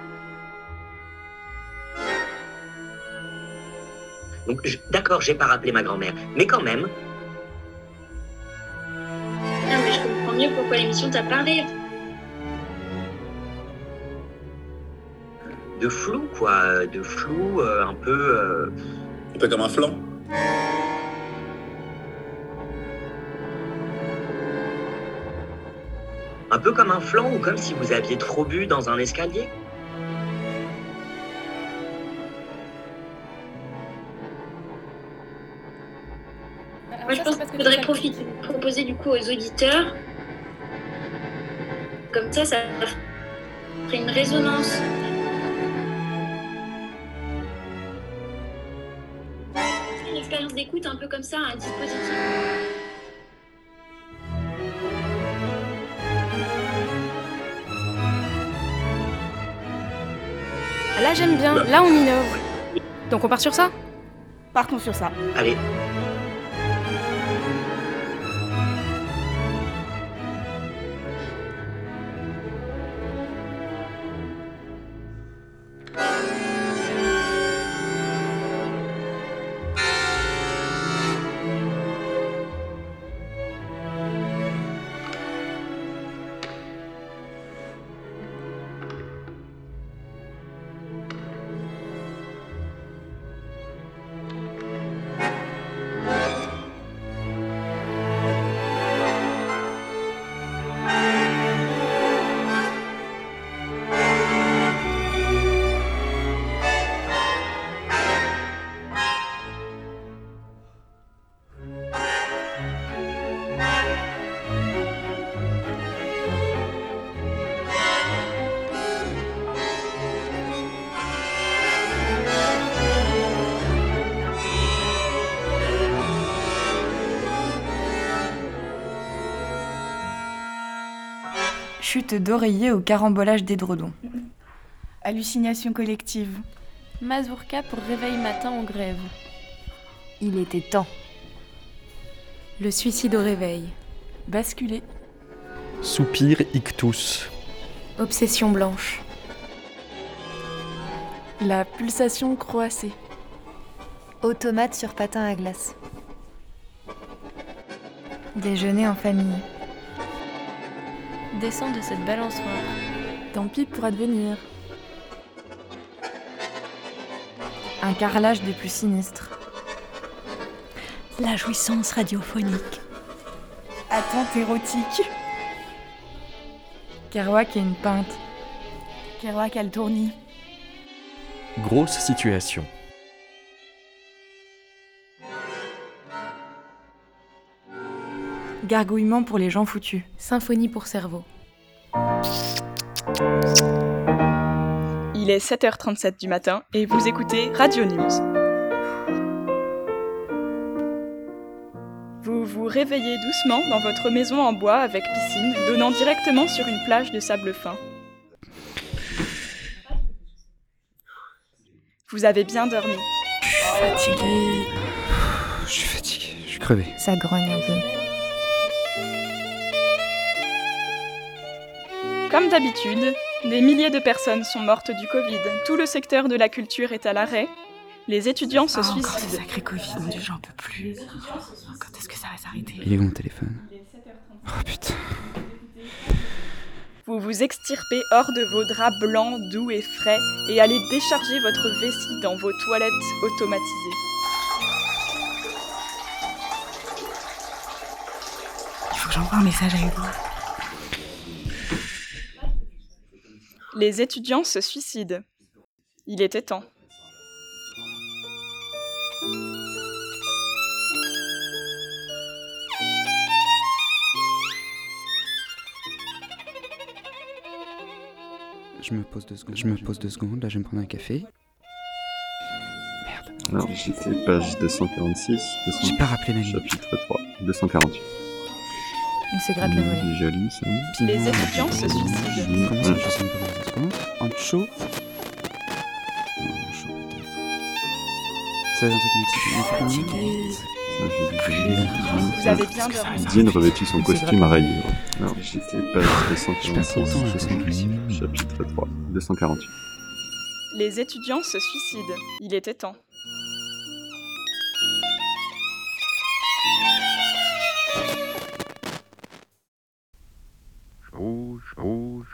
Donc, je- d'accord, j'ai pas rappelé ma grand-mère. Mais quand même, Non, mais je comprends mieux pourquoi l'émission t'a parlé. de flou, quoi. De flou, euh, un peu... euh, Un peu comme un flan Un peu comme un flan ou comme si vous aviez trop bu dans un escalier? Faudrait profiter, proposer du coup aux auditeurs. Comme ça, ça ferait une résonance. Une expérience d'écoute un peu comme ça, un dispositif. Là, j'aime bien. Là, on innove. Donc, on part sur ça? Partons sur ça. Allez. Chute d'oreiller au carambolage d'édredons. Hallucination collective. Mazurka pour réveil matin en grève. Il était temps. Le suicide au réveil. Basculer. Soupir ictus. Obsession blanche. La pulsation croassée. Automate sur patin à glace. Déjeuner en famille. Descends de cette balançoire. Tant pis pour advenir. Un carrelage des plus sinistres. La jouissance radiophonique. Attente érotique. Kerouac et une pinte. Kerouac a le tournis. Grosse situation. Gargouillement pour les gens foutus. Symphonie pour cerveau. Il est 7h37 du matin et vous écoutez Radio News. Vous vous réveillez doucement dans votre maison en bois avec piscine donnant directement sur une plage de sable fin. Vous avez bien dormi. Fatigué. Je suis fatigué, je suis crevé. Ça grogne un peu. Comme d'habitude, des milliers de personnes sont mortes du Covid. Tout le secteur de la culture est à l'arrêt. Les étudiants se Ah, encore suicident. ce sacré Covid, mon Dieu, j'en peux plus. Quand est-ce que ça va s'arrêter? Il est où mon téléphone? Oh putain. Vous vous extirpez hors de vos draps blancs, doux et frais et allez décharger votre vessie dans vos toilettes automatisées. Il faut que j'envoie un message à Hugo. Les étudiants se suicident. Il était temps. Je me pose deux secondes. Je me pose deux secondes. Là, je vais me prendre un café. Alors, j'étais page 246, J'ai pas rappelé ma ligne. chapitre 3, 248. Il se gratte le volet. C'est joli, ça. Les étudiants se suicident. Comment ça, Ouais. je sais même pas comment ça se commence Ancho Ancho, peut-être. Ça être un truc mexicain. Vous avez bien dormi. Dean revêtit son C'est costume à rayures. Alors, j'étais c'est 246, chapitre 3, 248. Les étudiants se suicident. Il était temps. Rouge,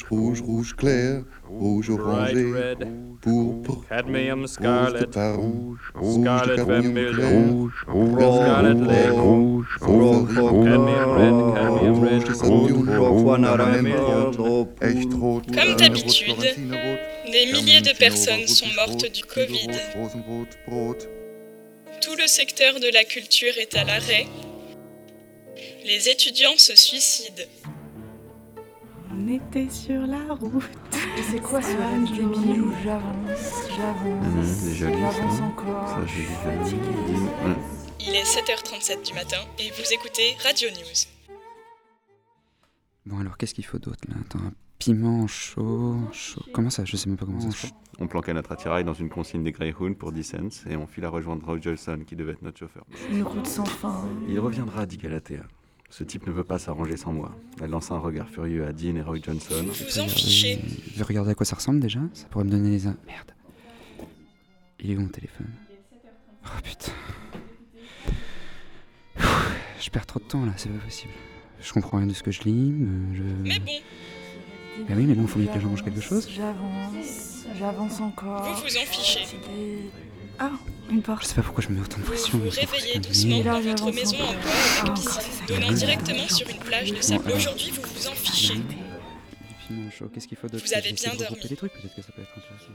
rouge, rouge clair, rouge orangé, pourpre, cadmium rose de scarlet, Parme, rouge de scarlet cadmium vermilion, clair, rouge, rouge, vert scarlet clair, lake, rouge, rouge, rouge, cadmium red, cadmium rouge red, rouge, rot, Comme d'habitude, des milliers de personnes sont mortes du Covid. Tout le secteur de la culture est à l'arrêt. Les étudiants se suicident. On était sur la route. Et c'est quoi ce rêve débile où j'avance, j'avance, joli, j'avance ça. encore. Ça, vu. Fatigué. Ouais. Il est 7h37 du matin et vous écoutez Radio News. Bon, alors qu'est-ce qu'il faut d'autre là? Attends, un piment chaud, chaud. Comment ça? Je sais même pas comment ça se fait. On planqua notre attirail dans une consigne des Greyhound pour 10 cents et on fit la rejoindre Roy Jolson qui devait être notre chauffeur. Une route sans fin. Il reviendra, dit Galatea. Ce type ne veut pas s'arranger sans moi. Elle lança un regard furieux à Dean et Roy Johnson. Vous en fichez. Je vais regarder à quoi ça ressemble déjà? Ça pourrait me donner les... Merde. Il est où mon téléphone? Oh putain. Je perds trop de temps là, c'est pas possible. Je comprends rien de ce que je lis, mais je... Mais bon, Bah oui, mais bon, faut bien que je mange quelque chose. J'avance, j'avance encore. vous vous en fichez. Ah, une porte. Je sais pas pourquoi je me mets autant de pression. Vous mais que réveillez c'est doucement dans votre maison en bois Ah, avec donnant directement sur une plage de sable. Aujourd'hui, vous vous en fichez. Chaud, qu'est-ce qu'il faut d'autre Vous avez bien dormi. des trucs, peut-être que ça peut être intéressant.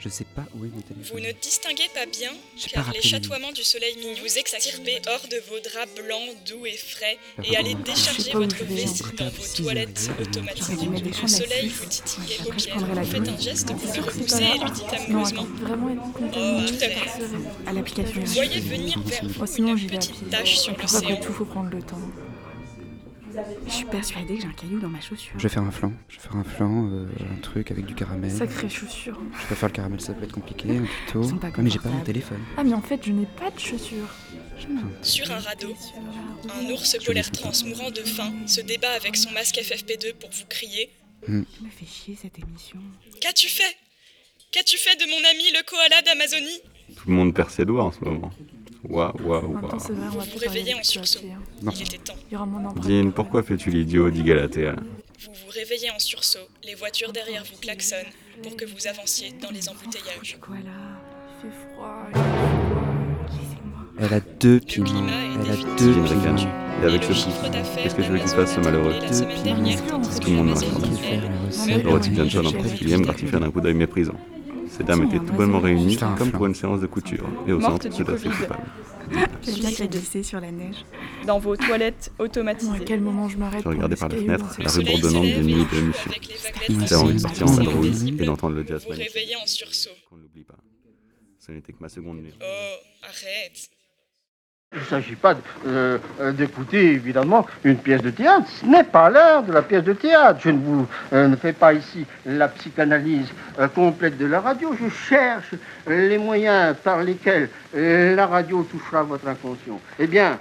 Je sais pas où est mon téléphone. Vous ne distinguez pas bien, pas car les le chatoiements du soleil minuit vous extirpez hors de vos draps blancs, doux et frais, Ah, et allez décharger votre vessie dans vos toilettes automatiques. Le soleil vous titille les paupières, vous faites un geste pour le repousser et lui dites amoureusement Oh, tout à fait. L'application. Voyez venir vers vous Oh, une petite tache sur le Je suis persuadée que j'ai un caillou dans ma chaussure. Je vais faire un flan. Je vais faire un flan, euh, un truc avec du caramel. Sacrée chaussure. Je peux faire le caramel, ça peut être compliqué, un tuto. Ils sont pas Ouais, mais j'ai pas mon téléphone. Ah, mais en fait, je n'ai pas de chaussures. Sur un radeau, un ours polaire trans mourant de faim se débat avec son masque FFP2 pour vous crier Hmm. Ça me fait chier cette émission. Qu'as-tu fait? Qu'as-tu fait de mon ami le koala d'Amazonie? Tout le monde perd ses doigts en ce moment. Waouh, waouh, waouh. Vous peut-être réveillez en sursaut. hein. Non. Il était temps. Il y aura mon empreinte. Dean, pourquoi fais-tu l'idiot, dit Galatea? Vous vous réveillez en sursaut, les voitures derrière vous klaxonnent pour que vous avanciez dans les embouteillages. Quoi là? Il fait froid. il fait froid. Elle a deux est Elle a deux ricane. Et avec ce pouce, qu'est-ce que je veux qu'il fasse ce malheureux dernière, tandis Tout que le monde Ouais, même Dorothy en Johnson en particulier me gratifia d'un coup d'œil méprisant. Ces dames étaient tout bonnement réunies, comme pour une séance de couture, et au Morte centre, tout à fait coupable. J'aime bien sur la neige. Dans vos toilettes Bon, à automatisées. quel moment je m'arrête Je regardais par la fenêtre la rue bourdonnante des nuits de vaguelettes J'avais envie de partir en vadrouille et d'entendre le jazz Vous magnifique. réveillez en sursaut. Qu'on ne l'oublie pas. Ce n'était que ma seconde nuit. Oh, arrête Il ne s'agit pas euh, euh, d'écouter évidemment une pièce de théâtre. Ce n'est pas l'heure de la pièce de théâtre. Je ne vous euh, ne fais pas ici la psychanalyse euh, complète de la radio. Je cherche les moyens par lesquels la radio touchera votre inconscient. Eh bien,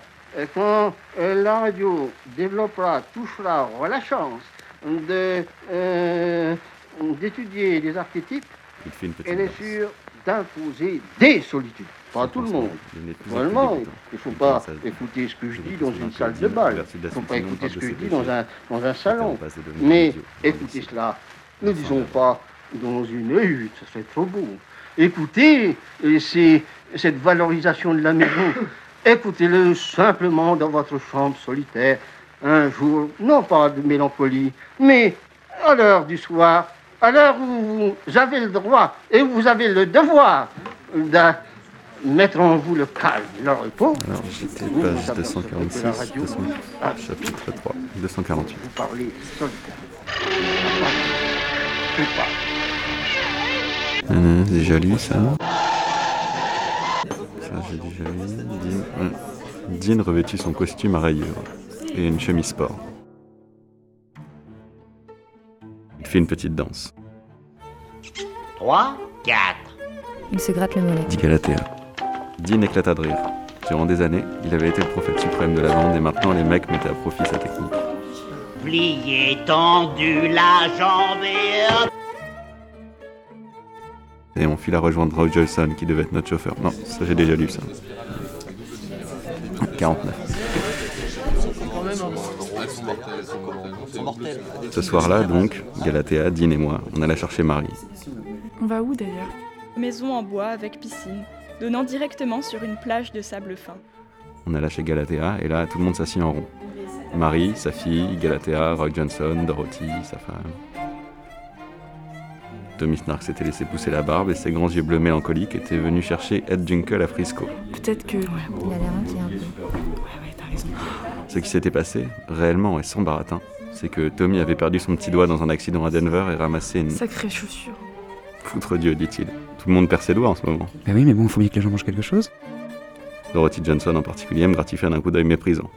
quand la radio développera, touchera, aura la chance de, d'étudier les archétypes, elle est sûre d'imposer des solitudes. Pas à tout le monde. Dégoûtant. il ne faut pas écouter ce que je dis dans une salle de bal. Il ne faut pas écouter ce que je dis dans un, dans un salon. Mais écoutez cela. Ne disons pas dans une hutte, ça serait trop beau. Écoutez et c'est cette valorisation de la maison. Écoutez-le simplement dans votre chambre solitaire. Un jour, non pas de mélancolie, mais à l'heure du soir, à l'heure où vous avez le droit et où vous avez le devoir de mettre en vous le calme, le repos. Alors, j'étais page apercevrez que 246, la radio 200, Ah. chapitre 3, 248. vous parlez solitaire. Hum, déjà lu ça. Ça, j'ai déjà lu. Dean, hum. Dean revêtit son costume à rayures et une chemise sport. Il fait une petite danse. 3, 4. Il se gratte le mollet. Dit Galatea. Dean éclata de rire. Durant des années, il avait été le prophète suprême de la vente et maintenant les mecs mettaient à profit sa technique. Plié, tendu, la jambe et on file à rejoindre Roy Johnson qui devait être notre chauffeur. Non, ça j'ai déjà lu ça. 49. Ce soir-là, donc, Galatea, Dean et moi, on alla chercher Marie. On va où d'ailleurs? Maison en bois avec piscine, donnant directement sur une plage de sable fin. On alla chez Galatea et là, tout le monde s'assit en rond. Marie, sa fille, Galatea, Roy Johnson, Dorothy, sa femme. Tommy Snark s'était laissé pousser la barbe et ses grands yeux bleus mélancoliques étaient venus chercher Ed Junkel à Frisco. Peut-être que. Il a l'air inquiet un peu. Ce qui s'était passé, réellement et sans baratin, c'est que Tommy avait perdu son petit doigt dans un accident à Denver et ramassé une... Sacrée chaussure. Foutre Dieu, dit-il. Tout le monde perd ses doigts en ce moment. Bah oui, mais bon, faut bien que les gens mangent quelque chose. Dorothy Johnson en particulier me gratifiait d'un coup d'œil méprisant.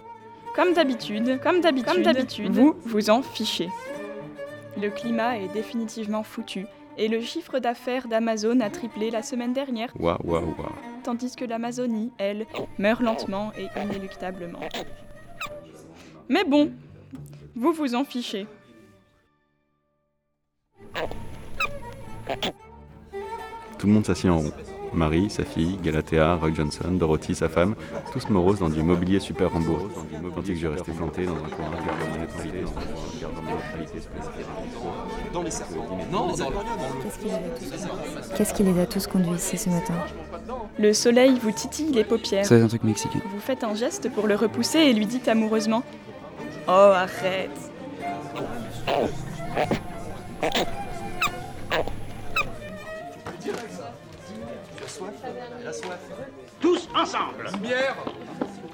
Comme d'habitude, comme d'habitude, comme d'habitude, vous vous en fichez. Le climat est définitivement foutu et le chiffre d'affaires d'Amazon a triplé la semaine dernière, Waouh, waouh, waouh. tandis que l'Amazonie, elle, meurt lentement et inéluctablement. Mais bon, vous vous en fichez. Tout le monde s'assit en rond. Marie, sa fille, Galatea, Roy Johnson, Dorothy, sa femme, tous moroses dans du mobilier super Rambo. Tandis que je restais planté dans un coin, gardant mon neutralité, dans un coin, gardant mon neutralité spéciale. Dans les cerveaux. Non, dans le... Qu'est-ce qui les a tous conduits ici ce matin? Le soleil vous titille les paupières. Un truc mexicain. Vous faites un geste pour le repousser et lui dites amoureusement Oh, arrête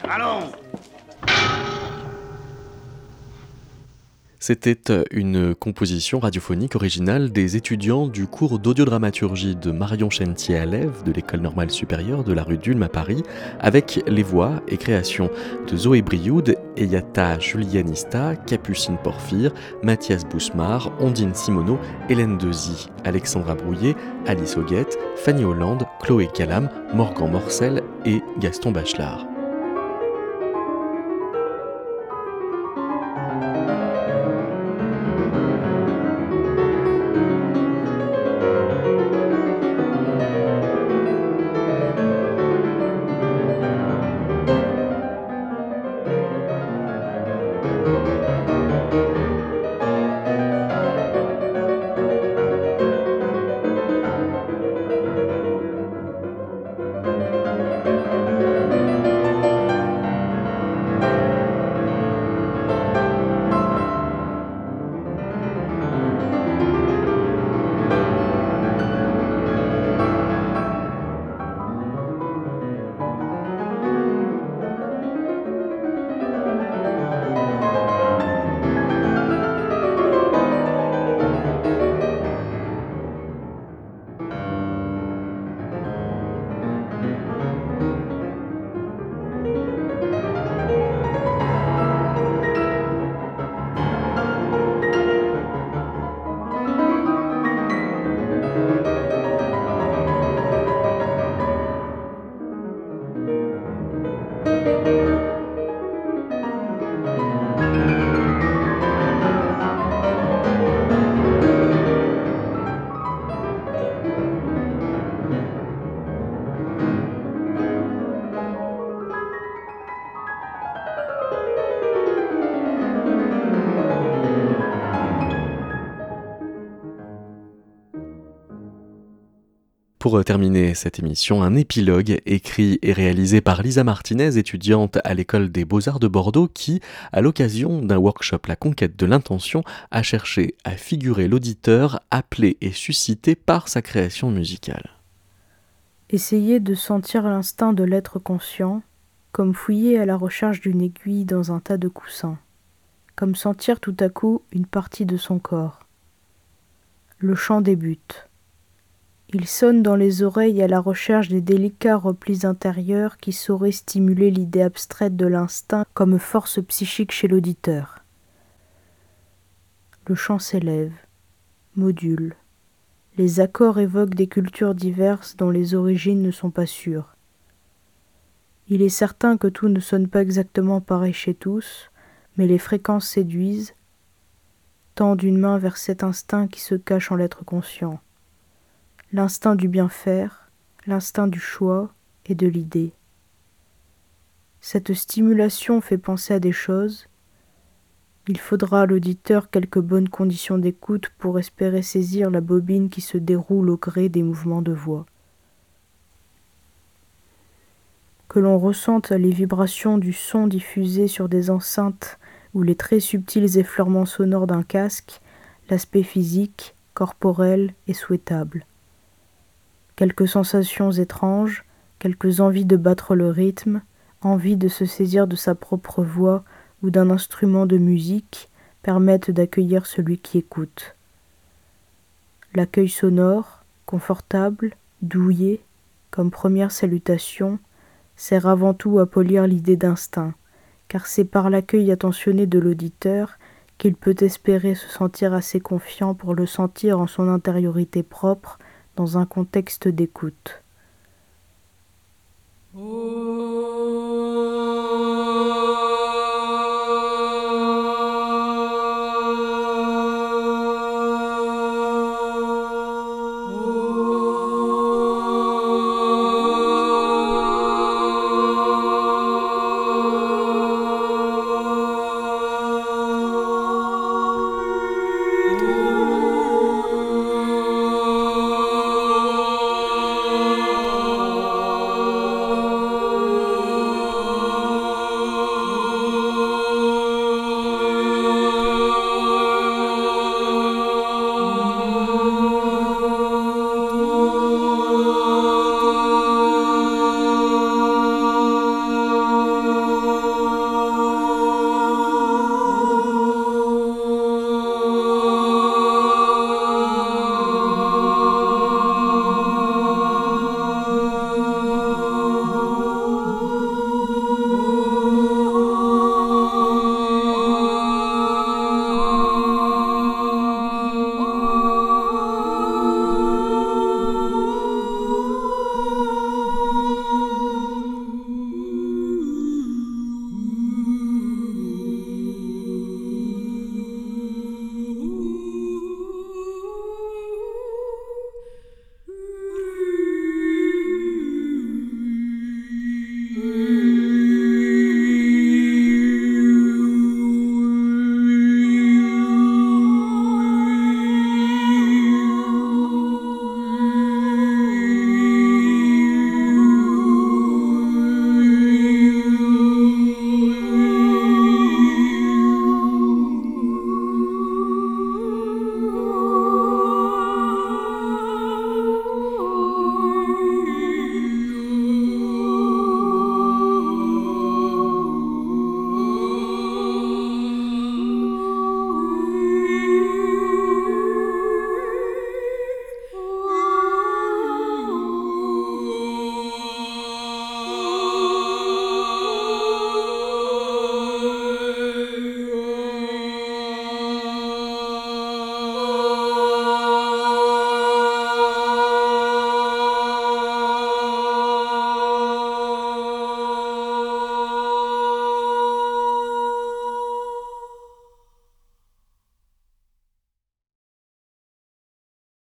Allons. C'était euh, une composition radiophonique originale des étudiants du cours d'audiodramaturgie de Marion Chentier à de l'École normale supérieure de la rue d'Ulm à Paris, avec les voix et créations de Zoé Brioude, Eyata Julianista, Capucine Porphyre, Mathias Bousmar, Ondine Simoneau, Hélène Dezy, Alexandra Brouillet, Alice Auguette, Fanny Hollande, Chloé Calam, Morgan Morcel et Gaston Bachelard. Pour terminer cette émission, un épilogue écrit et réalisé par Lisa Martinez, étudiante à l'école des beaux-arts de Bordeaux, qui, à l'occasion d'un workshop La conquête de l'intention, a cherché à figurer l'auditeur appelé et suscité par sa création musicale. Essayez de sentir l'instinct de l'être conscient, comme fouiller à la recherche d'une aiguille dans un tas de coussins, comme sentir tout à coup une partie de son corps. Le chant débute. Il sonne dans les oreilles à la recherche des délicats replis intérieurs qui sauraient stimuler l'idée abstraite de l'instinct comme force psychique chez l'auditeur. Le chant s'élève, module. Les accords évoquent des cultures diverses dont les origines ne sont pas sûres. Il est certain que tout ne sonne pas exactement pareil chez tous, mais les fréquences séduisent, tendent une main vers cet instinct qui se cache en l'être conscient l'instinct du bien faire, l'instinct du choix et de l'idée. Cette stimulation fait penser à des choses. Il faudra à l'auditeur quelques bonnes conditions d'écoute pour espérer saisir la bobine qui se déroule au gré des mouvements de voix. Que l'on ressente les vibrations du son diffusé sur des enceintes ou les très subtils effleurements sonores d'un casque, l'aspect physique, corporel est souhaitable quelques sensations étranges, quelques envies de battre le rythme, envie de se saisir de sa propre voix ou d'un instrument de musique permettent d'accueillir celui qui écoute. L'accueil sonore, confortable, douillet, comme première salutation, sert avant tout à polir l'idée d'instinct, car c'est par l'accueil attentionné de l'auditeur qu'il peut espérer se sentir assez confiant pour le sentir en son intériorité propre dans un contexte d'écoute. Oh.